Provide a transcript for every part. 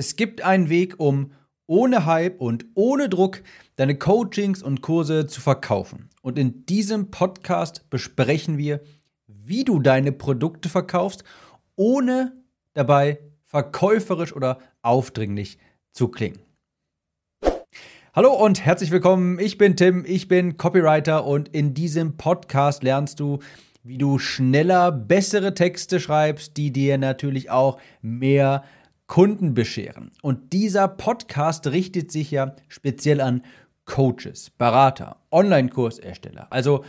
Es gibt einen Weg, um ohne Hype und ohne Druck deine Coachings und Kurse zu verkaufen. Und in diesem Podcast besprechen wir, wie du deine Produkte verkaufst, ohne dabei verkäuferisch oder aufdringlich zu klingen. Hallo und herzlich willkommen. Ich bin Tim, ich bin Copywriter und in diesem Podcast lernst du, wie du schneller bessere Texte schreibst, die dir natürlich auch mehr Kunden bescheren. Und dieser Podcast richtet sich ja speziell an Coaches, Berater, Online-Kursersteller, also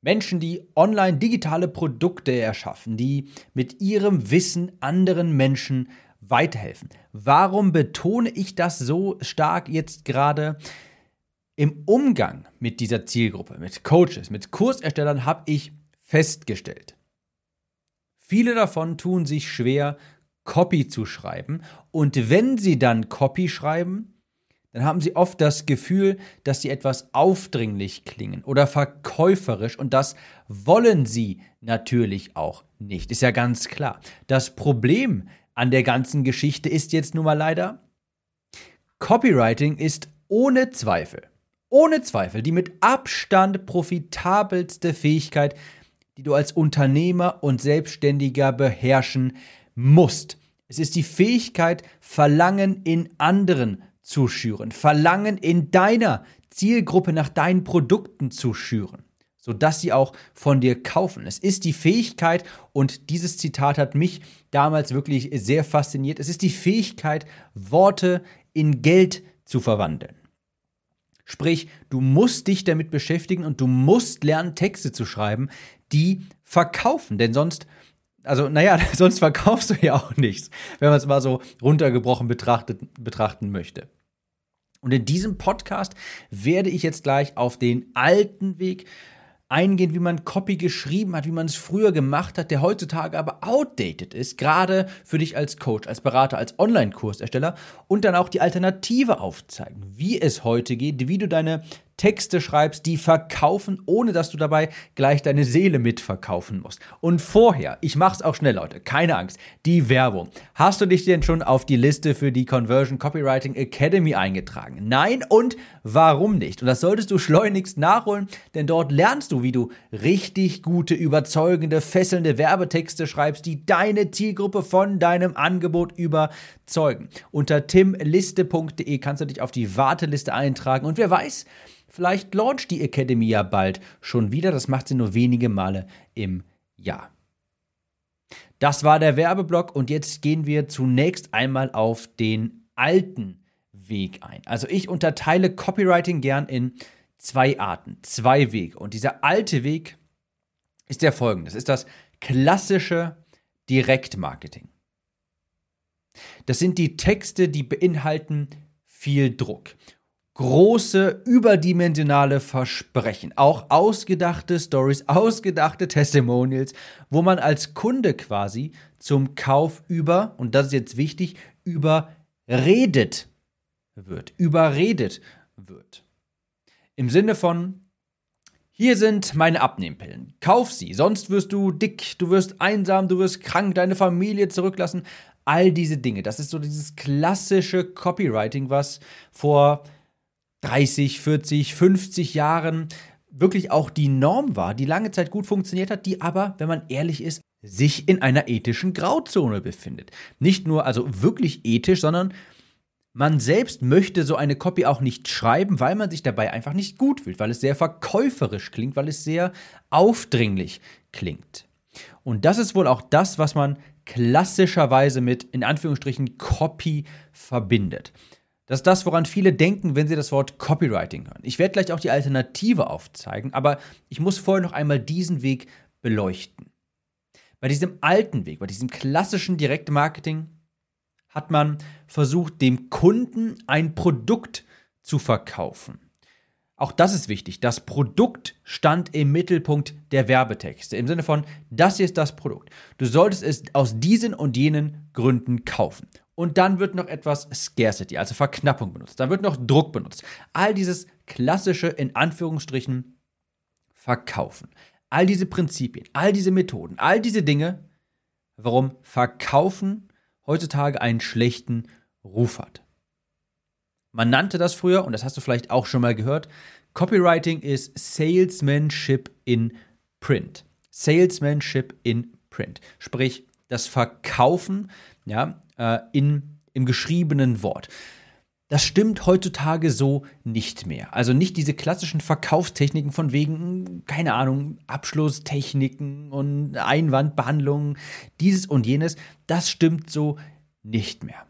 Menschen, die online digitale Produkte erschaffen, die mit ihrem Wissen anderen Menschen weiterhelfen. Warum betone ich das so stark jetzt gerade? Im Umgang mit dieser Zielgruppe, mit Coaches, mit Kurserstellern habe ich festgestellt. Viele davon tun sich schwer, Copy zu schreiben. Und wenn sie dann Copy schreiben, dann haben sie oft das Gefühl, dass sie etwas aufdringlich klingen oder verkäuferisch und das wollen sie natürlich auch nicht. Ist ja ganz klar. Das Problem an der ganzen Geschichte ist jetzt nun mal leider, Copywriting ist ohne Zweifel, ohne Zweifel die mit Abstand profitabelste Fähigkeit, die du als Unternehmer und Selbstständiger beherrschen musst. Es ist die Fähigkeit, Verlangen in anderen zu schüren, Verlangen in deiner Zielgruppe nach deinen Produkten zu schüren, sodass sie auch von dir kaufen. Es ist die Fähigkeit, und dieses Zitat hat mich damals wirklich sehr fasziniert, es ist die Fähigkeit, Worte in Geld zu verwandeln. Sprich, du musst dich damit beschäftigen und du musst lernen, Texte zu schreiben, die verkaufen, denn sonst also naja, sonst verkaufst du ja auch nichts, wenn man es mal so runtergebrochen betrachtet, betrachten möchte. Und in diesem Podcast werde ich jetzt gleich auf den alten Weg eingehen, wie man Copy geschrieben hat, wie man es früher gemacht hat, der heutzutage aber outdated ist, gerade für dich als Coach, als Berater, als Online-Kursersteller und dann auch die Alternative aufzeigen, wie es heute geht, wie du deine Texte schreibst, die verkaufen, ohne dass du dabei gleich deine Seele mitverkaufen musst. Und vorher, ich mach's auch schnell, Leute, keine Angst, die Werbung. Hast du dich denn schon auf die Liste für die Conversion Copywriting Academy eingetragen? Nein und warum nicht? Und das solltest du schleunigst nachholen, denn dort lernst du, wie du richtig gute, überzeugende, fesselnde Werbetexte schreibst, die deine Zielgruppe von deinem Angebot überzeugen. Unter timliste.de kannst du dich auf die Warteliste eintragen und wer weiß, Vielleicht launcht die Academy ja bald schon wieder. Das macht sie nur wenige Male im Jahr. Das war der Werbeblock und jetzt gehen wir zunächst einmal auf den alten Weg ein. Also ich unterteile Copywriting gern in zwei Arten, zwei Wege. Und dieser alte Weg ist der folgende. Das ist das klassische Direktmarketing. Das sind die Texte, die beinhalten viel Druck große, überdimensionale Versprechen, auch ausgedachte Stories, ausgedachte Testimonials, wo man als Kunde quasi zum Kauf über, und das ist jetzt wichtig, überredet wird, überredet wird. Im Sinne von, hier sind meine Abnehmpillen. Kauf sie, sonst wirst du dick, du wirst einsam, du wirst krank, deine Familie zurücklassen. All diese Dinge. Das ist so dieses klassische Copywriting, was vor 30, 40, 50 Jahren wirklich auch die Norm war, die lange Zeit gut funktioniert hat, die aber, wenn man ehrlich ist, sich in einer ethischen Grauzone befindet. Nicht nur also wirklich ethisch, sondern man selbst möchte so eine Copy auch nicht schreiben, weil man sich dabei einfach nicht gut fühlt, weil es sehr verkäuferisch klingt, weil es sehr aufdringlich klingt. Und das ist wohl auch das, was man klassischerweise mit in Anführungsstrichen Copy verbindet. Das ist das, woran viele denken, wenn sie das Wort Copywriting hören. Ich werde gleich auch die Alternative aufzeigen, aber ich muss vorher noch einmal diesen Weg beleuchten. Bei diesem alten Weg, bei diesem klassischen Direktmarketing hat man versucht, dem Kunden ein Produkt zu verkaufen. Auch das ist wichtig. Das Produkt stand im Mittelpunkt der Werbetexte. Im Sinne von, das hier ist das Produkt. Du solltest es aus diesen und jenen Gründen kaufen. Und dann wird noch etwas Scarcity, also Verknappung benutzt. Dann wird noch Druck benutzt. All dieses klassische, in Anführungsstrichen, Verkaufen. All diese Prinzipien, all diese Methoden, all diese Dinge, warum Verkaufen heutzutage einen schlechten Ruf hat. Man nannte das früher, und das hast du vielleicht auch schon mal gehört, Copywriting ist Salesmanship in Print. Salesmanship in Print. Sprich, das Verkaufen ja, äh, in, im geschriebenen Wort. Das stimmt heutzutage so nicht mehr. Also nicht diese klassischen Verkaufstechniken von wegen, keine Ahnung, Abschlusstechniken und Einwandbehandlungen, dieses und jenes. Das stimmt so nicht mehr.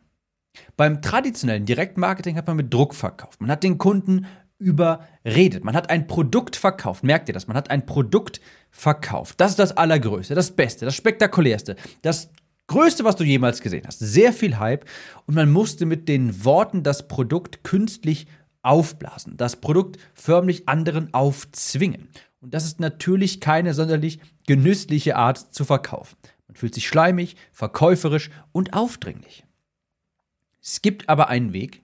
Beim traditionellen Direktmarketing hat man mit Druck verkauft. Man hat den Kunden überredet. Man hat ein Produkt verkauft. Merkt ihr das? Man hat ein Produkt verkauft. Das ist das Allergrößte, das Beste, das Spektakulärste, das Größte, was du jemals gesehen hast. Sehr viel Hype. Und man musste mit den Worten das Produkt künstlich aufblasen. Das Produkt förmlich anderen aufzwingen. Und das ist natürlich keine sonderlich genüssliche Art zu verkaufen. Man fühlt sich schleimig, verkäuferisch und aufdringlich. Es gibt aber einen Weg,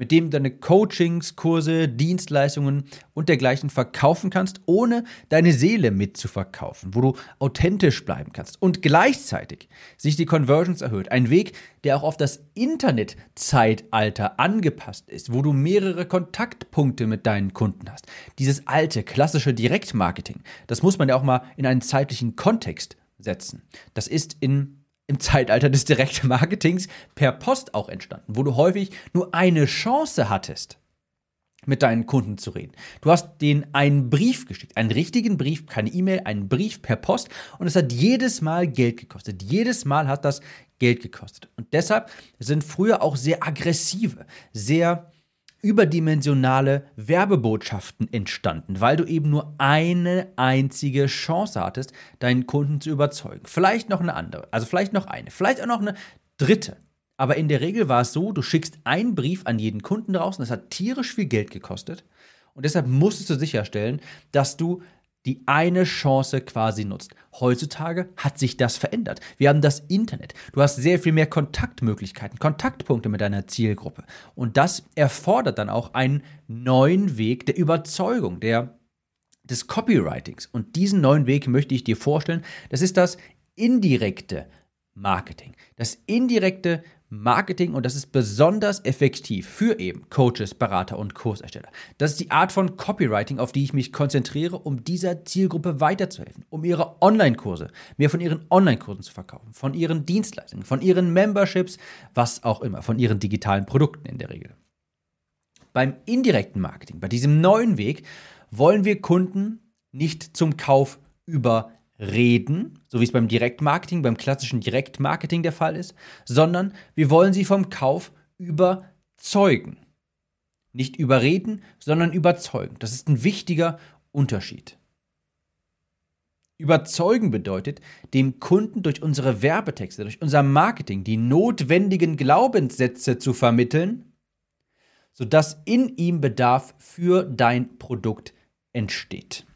mit dem du deine Coachings, Kurse, Dienstleistungen und dergleichen verkaufen kannst, ohne deine Seele mitzuverkaufen, wo du authentisch bleiben kannst und gleichzeitig sich die Conversions erhöht. Ein Weg, der auch auf das Internetzeitalter angepasst ist, wo du mehrere Kontaktpunkte mit deinen Kunden hast. Dieses alte, klassische Direktmarketing, das muss man ja auch mal in einen zeitlichen Kontext setzen. Das ist in im Zeitalter des Direktmarketings per Post auch entstanden, wo du häufig nur eine Chance hattest, mit deinen Kunden zu reden. Du hast denen einen Brief geschickt, einen richtigen Brief, keine E-Mail, einen Brief per Post und es hat jedes Mal Geld gekostet. Jedes Mal hat das Geld gekostet. Und deshalb sind früher auch sehr aggressive, sehr überdimensionale Werbebotschaften entstanden, weil du eben nur eine einzige Chance hattest, deinen Kunden zu überzeugen. Vielleicht noch eine andere, also vielleicht noch eine, vielleicht auch noch eine dritte. Aber in der Regel war es so, du schickst einen Brief an jeden Kunden draußen, das hat tierisch viel Geld gekostet. Und deshalb musstest du sicherstellen, dass du die eine Chance quasi nutzt. Heutzutage hat sich das verändert. Wir haben das Internet. Du hast sehr viel mehr Kontaktmöglichkeiten, Kontaktpunkte mit deiner Zielgruppe. Und das erfordert dann auch einen neuen Weg der Überzeugung, der des Copywritings. Und diesen neuen Weg möchte ich dir vorstellen. Das ist das indirekte Marketing. Das indirekte Marketing und das ist besonders effektiv für eben Coaches, Berater und Kursersteller. Das ist die Art von Copywriting, auf die ich mich konzentriere, um dieser Zielgruppe weiterzuhelfen, um ihre Online-Kurse, mehr von ihren Online-Kursen zu verkaufen, von ihren Dienstleistungen, von ihren Memberships, was auch immer, von ihren digitalen Produkten in der Regel. Beim indirekten Marketing, bei diesem neuen Weg, wollen wir Kunden nicht zum Kauf über reden, so wie es beim Direktmarketing, beim klassischen Direktmarketing der Fall ist, sondern wir wollen sie vom Kauf überzeugen. Nicht überreden, sondern überzeugen. Das ist ein wichtiger Unterschied. Überzeugen bedeutet, dem Kunden durch unsere Werbetexte, durch unser Marketing die notwendigen Glaubenssätze zu vermitteln, sodass in ihm Bedarf für dein Produkt entsteht.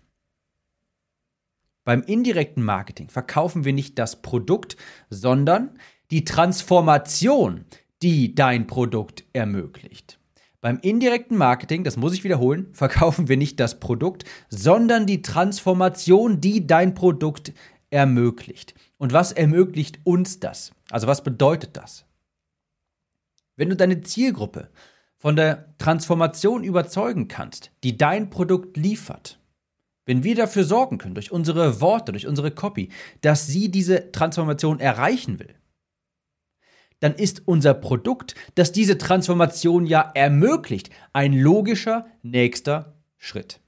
Beim indirekten Marketing verkaufen wir nicht das Produkt, sondern die Transformation, die dein Produkt ermöglicht. Beim indirekten Marketing, das muss ich wiederholen, verkaufen wir nicht das Produkt, sondern die Transformation, die dein Produkt ermöglicht. Und was ermöglicht uns das? Also was bedeutet das? Wenn du deine Zielgruppe von der Transformation überzeugen kannst, die dein Produkt liefert, wenn wir dafür sorgen können, durch unsere Worte, durch unsere Copy, dass sie diese Transformation erreichen will, dann ist unser Produkt, das diese Transformation ja ermöglicht, ein logischer nächster Schritt.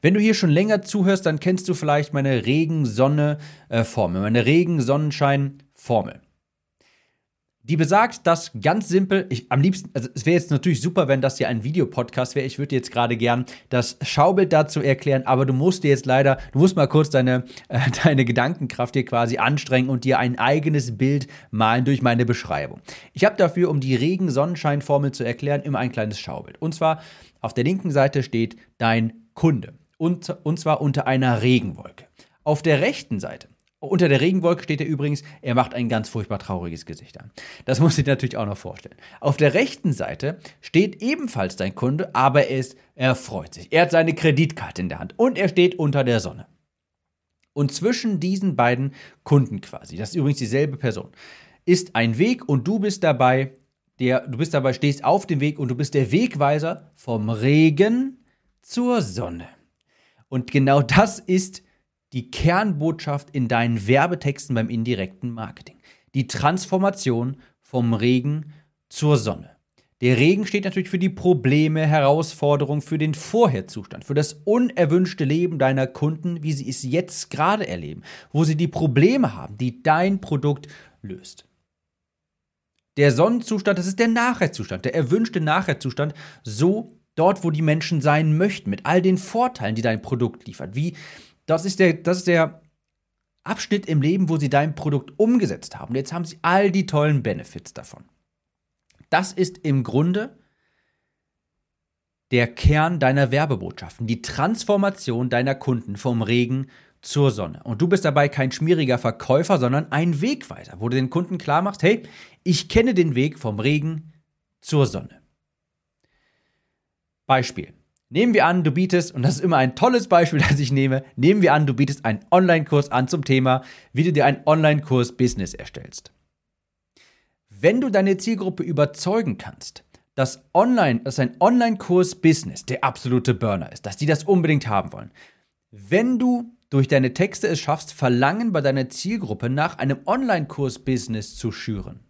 Wenn du hier schon länger zuhörst, dann kennst du vielleicht meine Regen-Sonne-Formel, meine Regen-Sonnenschein-Formel. Die besagt, dass ganz simpel, ich am liebsten, also es wäre jetzt natürlich super, wenn das hier ein Videopodcast wäre. Ich würde jetzt gerade gern das Schaubild dazu erklären, aber du musst dir jetzt leider, du musst mal kurz deine, äh, deine Gedankenkraft hier quasi anstrengen und dir ein eigenes Bild malen durch meine Beschreibung. Ich habe dafür, um die Regen-Sonnenschein-Formel zu erklären, immer ein kleines Schaubild. Und zwar auf der linken Seite steht dein Kunde. Und, und zwar unter einer Regenwolke. Auf der rechten Seite unter der Regenwolke steht er übrigens, er macht ein ganz furchtbar trauriges Gesicht an. Das muss ich natürlich auch noch vorstellen. Auf der rechten Seite steht ebenfalls dein Kunde, aber er, ist, er freut sich. Er hat seine Kreditkarte in der Hand und er steht unter der Sonne. Und zwischen diesen beiden Kunden quasi, das ist übrigens dieselbe Person, ist ein Weg und du bist dabei, der, du bist dabei, stehst auf dem Weg und du bist der Wegweiser vom Regen zur Sonne. Und genau das ist die Kernbotschaft in deinen Werbetexten beim indirekten Marketing. Die Transformation vom Regen zur Sonne. Der Regen steht natürlich für die Probleme, Herausforderungen, für den Vorherzustand, für das unerwünschte Leben deiner Kunden, wie sie es jetzt gerade erleben, wo sie die Probleme haben, die dein Produkt löst. Der Sonnenzustand, das ist der Nachherzustand, der erwünschte Nachherzustand, so dort, wo die Menschen sein möchten, mit all den Vorteilen, die dein Produkt liefert. Wie, das ist der, das ist der Abschnitt im Leben, wo sie dein Produkt umgesetzt haben. Jetzt haben sie all die tollen Benefits davon. Das ist im Grunde der Kern deiner Werbebotschaften, die Transformation deiner Kunden vom Regen zur Sonne. Und du bist dabei kein schmieriger Verkäufer, sondern ein Wegweiser, wo du den Kunden klar machst, hey, ich kenne den Weg vom Regen zur Sonne. Beispiel. Nehmen wir an, du bietest, und das ist immer ein tolles Beispiel, das ich nehme, nehmen wir an, du bietest einen Online-Kurs an zum Thema, wie du dir ein Online-Kurs-Business erstellst. Wenn du deine Zielgruppe überzeugen kannst, dass, Online, dass ein Online-Kurs-Business der absolute Burner ist, dass die das unbedingt haben wollen, wenn du durch deine Texte es schaffst, Verlangen bei deiner Zielgruppe nach einem Online-Kurs-Business zu schüren,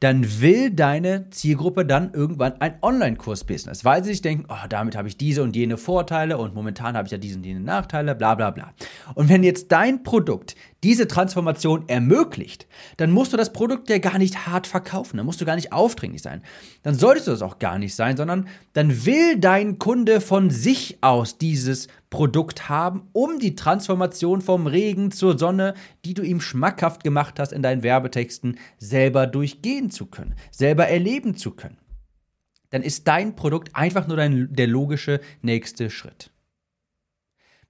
dann will deine Zielgruppe dann irgendwann ein Online-Kurs-Business, weil sie sich denken, oh, damit habe ich diese und jene Vorteile und momentan habe ich ja diese und jene Nachteile, bla bla bla. Und wenn jetzt dein Produkt diese Transformation ermöglicht, dann musst du das Produkt ja gar nicht hart verkaufen, dann musst du gar nicht aufdringlich sein. Dann solltest du das auch gar nicht sein, sondern dann will dein Kunde von sich aus dieses Produkt haben, um die Transformation vom Regen zur Sonne, die du ihm schmackhaft gemacht hast in deinen Werbetexten, selber durchgehen zu können, selber erleben zu können. Dann ist dein Produkt einfach nur dein, der logische nächste Schritt.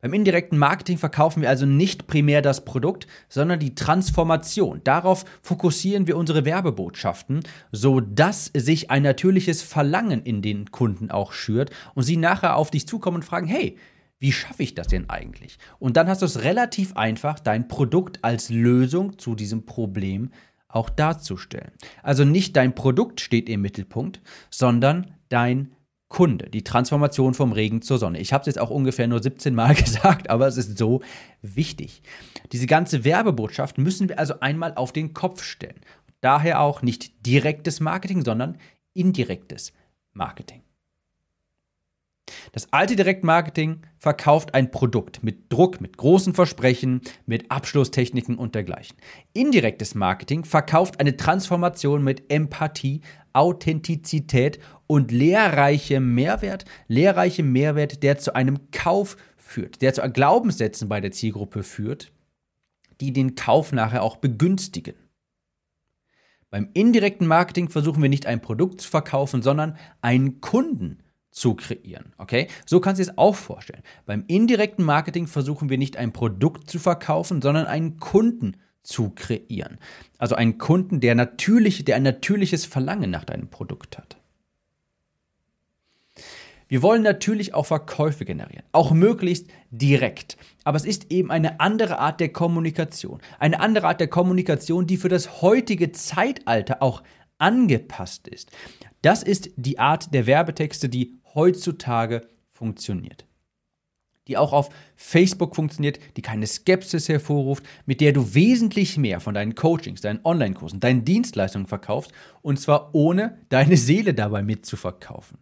Beim indirekten Marketing verkaufen wir also nicht primär das Produkt, sondern die Transformation. Darauf fokussieren wir unsere Werbebotschaften, so dass sich ein natürliches Verlangen in den Kunden auch schürt und sie nachher auf dich zukommen und fragen, hey, wie schaffe ich das denn eigentlich? Und dann hast du es relativ einfach, dein Produkt als Lösung zu diesem Problem auch darzustellen. Also nicht dein Produkt steht im Mittelpunkt, sondern dein Kunde, die Transformation vom Regen zur Sonne. Ich habe es jetzt auch ungefähr nur 17 Mal gesagt, aber es ist so wichtig. Diese ganze Werbebotschaft müssen wir also einmal auf den Kopf stellen. Daher auch nicht direktes Marketing, sondern indirektes Marketing. Das alte Direktmarketing verkauft ein Produkt mit Druck, mit großen Versprechen, mit Abschlusstechniken und dergleichen. Indirektes Marketing verkauft eine Transformation mit Empathie, Authentizität und lehrreichem Mehrwert, lehrreichem Mehrwert, der zu einem Kauf führt, der zu Glaubenssätzen bei der Zielgruppe führt, die den Kauf nachher auch begünstigen. Beim indirekten Marketing versuchen wir nicht ein Produkt zu verkaufen, sondern einen Kunden zu kreieren. Okay? So kannst du es auch vorstellen. Beim indirekten Marketing versuchen wir nicht ein Produkt zu verkaufen, sondern einen Kunden zu kreieren. Also einen Kunden, der natürlich, der ein natürliches Verlangen nach deinem Produkt hat. Wir wollen natürlich auch Verkäufe generieren, auch möglichst direkt. Aber es ist eben eine andere Art der Kommunikation. Eine andere Art der Kommunikation, die für das heutige Zeitalter auch angepasst ist. Das ist die Art der Werbetexte, die heutzutage funktioniert. Die auch auf Facebook funktioniert, die keine Skepsis hervorruft, mit der du wesentlich mehr von deinen Coachings, deinen Online-Kursen, deinen Dienstleistungen verkaufst und zwar ohne deine Seele dabei mitzuverkaufen.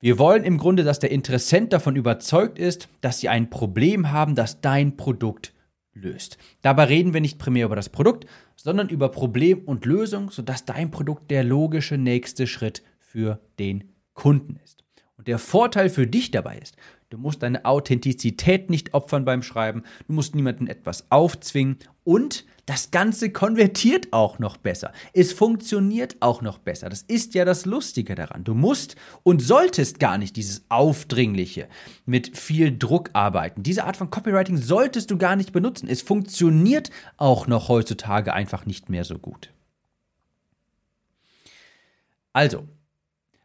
Wir wollen im Grunde, dass der Interessent davon überzeugt ist, dass sie ein Problem haben, das dein Produkt löst. Dabei reden wir nicht primär über das Produkt, sondern über Problem und Lösung, sodass dein Produkt der logische nächste Schritt für den Kunden ist. Und der Vorteil für dich dabei ist, Du musst deine Authentizität nicht opfern beim Schreiben. Du musst niemandem etwas aufzwingen. Und das Ganze konvertiert auch noch besser. Es funktioniert auch noch besser. Das ist ja das Lustige daran. Du musst und solltest gar nicht dieses Aufdringliche mit viel Druck arbeiten. Diese Art von Copywriting solltest du gar nicht benutzen. Es funktioniert auch noch heutzutage einfach nicht mehr so gut. Also,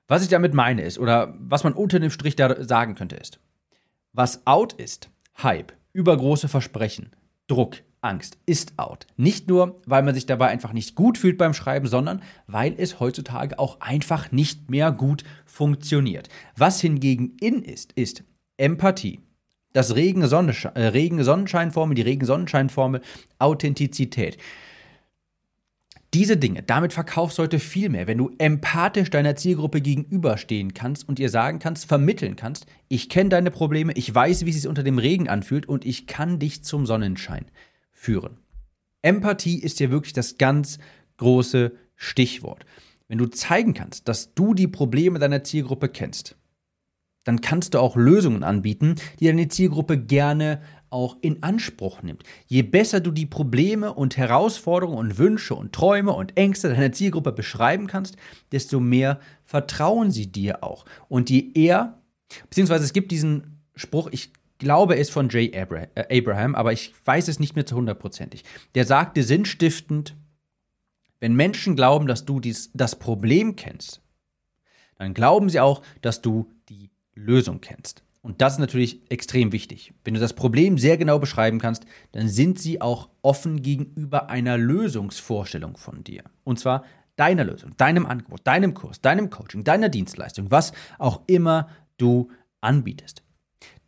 was ich damit meine ist, oder was man unter dem Strich da sagen könnte, ist, was out ist, Hype, übergroße Versprechen, Druck, Angst ist out. Nicht nur, weil man sich dabei einfach nicht gut fühlt beim Schreiben, sondern weil es heutzutage auch einfach nicht mehr gut funktioniert. Was hingegen in ist, ist Empathie. Das Regen-Sonnenschein, äh, Regen-Sonnenscheinformel, die Regen-Sonnenscheinformel, Authentizität. Diese Dinge, damit verkaufst du heute viel mehr, wenn du empathisch deiner Zielgruppe gegenüberstehen kannst und ihr sagen kannst, vermitteln kannst, ich kenne deine Probleme, ich weiß, wie es sich unter dem Regen anfühlt und ich kann dich zum Sonnenschein führen. Empathie ist hier wirklich das ganz große Stichwort. Wenn du zeigen kannst, dass du die Probleme deiner Zielgruppe kennst, dann kannst du auch Lösungen anbieten, die deine Zielgruppe gerne auch in Anspruch nimmt. Je besser du die Probleme und Herausforderungen und Wünsche und Träume und Ängste deiner Zielgruppe beschreiben kannst, desto mehr vertrauen sie dir auch. Und je eher, beziehungsweise es gibt diesen Spruch, ich glaube, er ist von Jay äh, Abraham, aber ich weiß es nicht mehr zu hundertprozentig. Der sagte sinnstiftend, wenn Menschen glauben, dass du dies, das Problem kennst, dann glauben sie auch, dass du die Lösung kennst. Und das ist natürlich extrem wichtig. Wenn du das Problem sehr genau beschreiben kannst, dann sind sie auch offen gegenüber einer Lösungsvorstellung von dir. Und zwar deiner Lösung, deinem Angebot, deinem Kurs, deinem Coaching, deiner Dienstleistung, was auch immer du anbietest.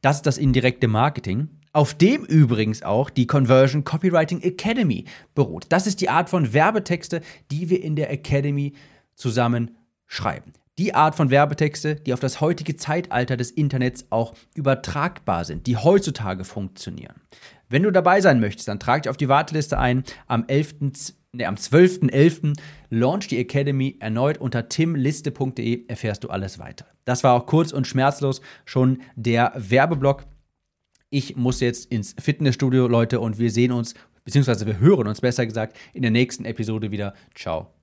Das ist das indirekte Marketing, auf dem übrigens auch die Conversion Copywriting Academy beruht. Das ist die Art von Werbetexte, die wir in der Academy zusammen schreiben die Art von Werbetexte, die auf das heutige Zeitalter des Internets auch übertragbar sind, die heutzutage funktionieren. Wenn du dabei sein möchtest, dann trag dich auf die Warteliste ein. Am 11. Nee, am 12.11. launch die Academy erneut unter timliste.de erfährst du alles weiter. Das war auch kurz und schmerzlos schon der Werbeblock. Ich muss jetzt ins Fitnessstudio, Leute, und wir sehen uns, beziehungsweise wir hören uns besser gesagt, in der nächsten Episode wieder. Ciao